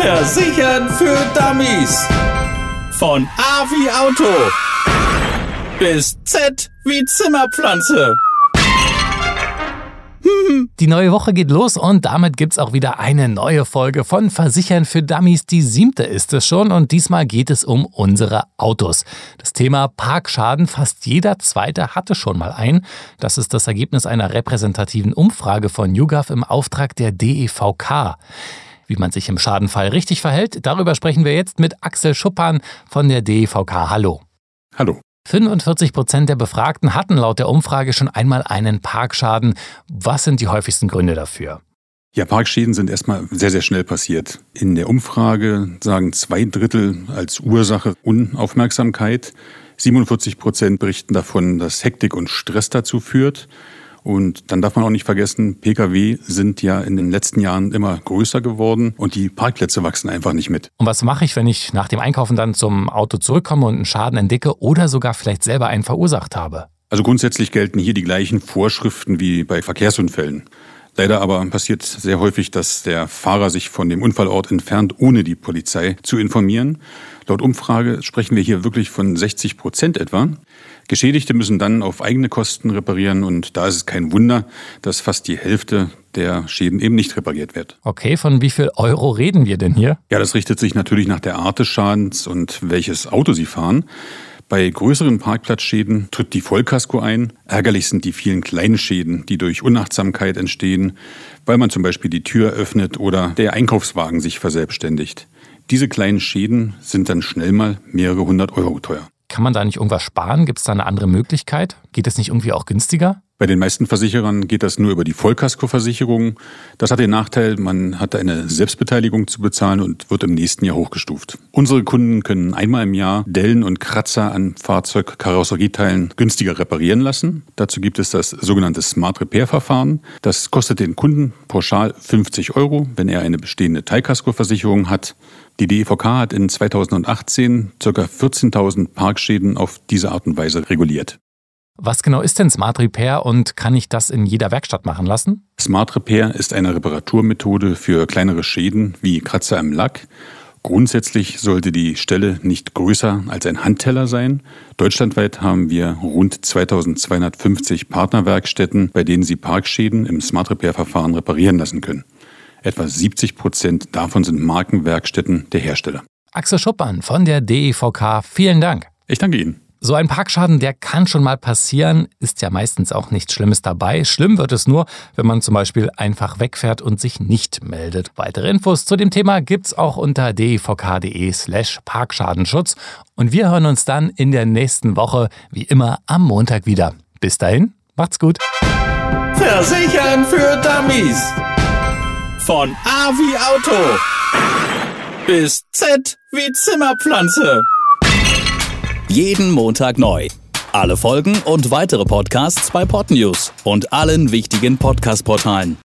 Versichern für Dummies. Von A wie Auto bis Z wie Zimmerpflanze. Die neue Woche geht los und damit gibt's auch wieder eine neue Folge von Versichern für Dummies. Die siebte ist es schon und diesmal geht es um unsere Autos. Das Thema Parkschaden, fast jeder zweite hatte schon mal einen. Das ist das Ergebnis einer repräsentativen Umfrage von YouGov im Auftrag der DEVK. Wie man sich im Schadenfall richtig verhält, darüber sprechen wir jetzt mit Axel Schuppan von der DEVK. Hallo. Hallo. 45 Prozent der Befragten hatten laut der Umfrage schon einmal einen Parkschaden. Was sind die häufigsten Gründe dafür? Ja, Parkschäden sind erstmal sehr, sehr schnell passiert. In der Umfrage sagen zwei Drittel als Ursache Unaufmerksamkeit. 47 Prozent berichten davon, dass Hektik und Stress dazu führt. Und dann darf man auch nicht vergessen, Pkw sind ja in den letzten Jahren immer größer geworden und die Parkplätze wachsen einfach nicht mit. Und was mache ich, wenn ich nach dem Einkaufen dann zum Auto zurückkomme und einen Schaden entdecke oder sogar vielleicht selber einen verursacht habe? Also grundsätzlich gelten hier die gleichen Vorschriften wie bei Verkehrsunfällen. Leider aber passiert sehr häufig, dass der Fahrer sich von dem Unfallort entfernt, ohne die Polizei zu informieren. Laut Umfrage sprechen wir hier wirklich von 60 Prozent etwa. Geschädigte müssen dann auf eigene Kosten reparieren und da ist es kein Wunder, dass fast die Hälfte der Schäden eben nicht repariert wird. Okay, von wie viel Euro reden wir denn hier? Ja, das richtet sich natürlich nach der Art des Schadens und welches Auto Sie fahren. Bei größeren Parkplatzschäden tritt die Vollkasko ein. Ärgerlich sind die vielen kleinen Schäden, die durch Unachtsamkeit entstehen, weil man zum Beispiel die Tür öffnet oder der Einkaufswagen sich verselbstständigt. Diese kleinen Schäden sind dann schnell mal mehrere hundert Euro teuer. Kann man da nicht irgendwas sparen? Gibt es da eine andere Möglichkeit? Geht es nicht irgendwie auch günstiger? Bei den meisten Versicherern geht das nur über die Vollkaskoversicherung. Das hat den Nachteil, man hat eine Selbstbeteiligung zu bezahlen und wird im nächsten Jahr hochgestuft. Unsere Kunden können einmal im Jahr Dellen und Kratzer an Fahrzeugkarosserieteilen günstiger reparieren lassen. Dazu gibt es das sogenannte Smart Repair Verfahren. Das kostet den Kunden pauschal 50 Euro, wenn er eine bestehende Teilkaskoversicherung hat. Die DEVK hat in 2018 ca. 14.000 Parkschäden auf diese Art und Weise reguliert. Was genau ist denn Smart Repair und kann ich das in jeder Werkstatt machen lassen? Smart Repair ist eine Reparaturmethode für kleinere Schäden wie Kratzer im Lack. Grundsätzlich sollte die Stelle nicht größer als ein Handteller sein. Deutschlandweit haben wir rund 2250 Partnerwerkstätten, bei denen Sie Parkschäden im Smart Repair Verfahren reparieren lassen können. Etwa 70 Prozent davon sind Markenwerkstätten der Hersteller. Axel Schuppern von der DEVK, vielen Dank. Ich danke Ihnen. So ein Parkschaden, der kann schon mal passieren, ist ja meistens auch nichts Schlimmes dabei. Schlimm wird es nur, wenn man zum Beispiel einfach wegfährt und sich nicht meldet. Weitere Infos zu dem Thema gibt's auch unter devk.de slash Parkschadenschutz. Und wir hören uns dann in der nächsten Woche, wie immer, am Montag wieder. Bis dahin, macht's gut. Versichern für Dummies. Von A wie Auto bis Z wie Zimmerpflanze. Jeden Montag neu. Alle Folgen und weitere Podcasts bei Podnews und allen wichtigen Podcast-Portalen.